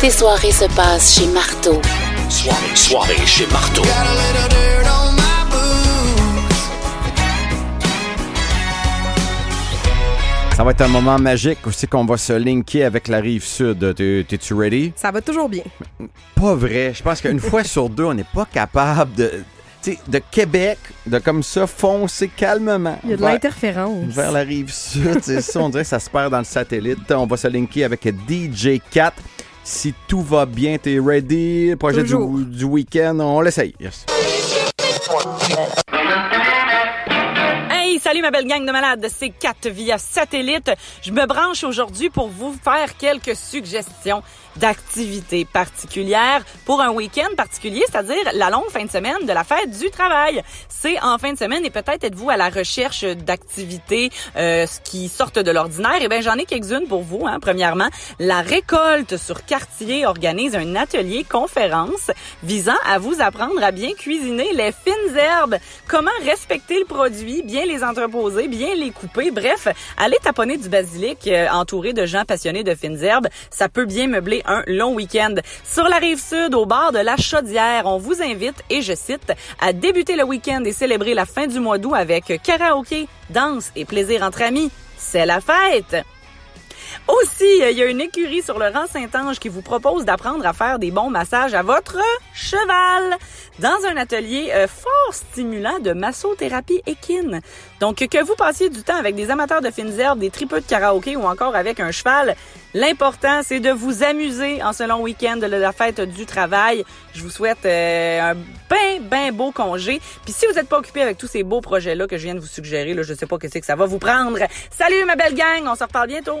Tes soirées se passent chez Marteau. Soirée, soirée chez Marteau. Ça va être un moment magique aussi qu'on va se linker avec la rive sud. T'es- T'es-tu ready? Ça va toujours bien. Pas vrai. Je pense qu'une fois sur deux, on n'est pas capable de. tu sais, de Québec, de comme ça, foncer calmement. Il y a de l'interférence. Vers la rive sud, c'est ça, on dirait que ça se perd dans le satellite. On va se linker avec DJ 4. Si tout va bien, t'es ready? Le projet Toujours. du, du week-end, on l'essaye. Yes. Salut ma belle gang de malades, c'est Kat via satellite. Je me branche aujourd'hui pour vous faire quelques suggestions d'activités particulières pour un week-end particulier, c'est-à-dire la longue fin de semaine de la fête du travail. C'est en fin de semaine et peut-être êtes-vous à la recherche d'activités euh, qui sortent de l'ordinaire. Eh bien, j'en ai quelques-unes pour vous. Hein. Premièrement, la récolte sur quartier organise un atelier conférence visant à vous apprendre à bien cuisiner les fines herbes, comment respecter le produit, bien les bien les couper. Bref, allez taponner du basilic euh, entouré de gens passionnés de fines herbes. Ça peut bien meubler un long week-end. Sur la rive sud, au bar de la Chaudière, on vous invite, et je cite, à débuter le week-end et célébrer la fin du mois d'août avec karaoké, danse et plaisir entre amis. C'est la fête! Aussi, il y a une écurie sur le rang Saint-Ange qui vous propose d'apprendre à faire des bons massages à votre cheval dans un atelier euh, fort stimulant de massothérapie équine. Donc, que vous passiez du temps avec des amateurs de fines herbes, des tripeux de karaoké ou encore avec un cheval, l'important, c'est de vous amuser en ce long week-end de la fête du travail. Je vous souhaite euh, un ben, ben beau congé. Puis si vous n'êtes pas occupé avec tous ces beaux projets-là que je viens de vous suggérer, là, je sais pas que c'est que ça va vous prendre. Salut ma belle gang, on se reparle bientôt.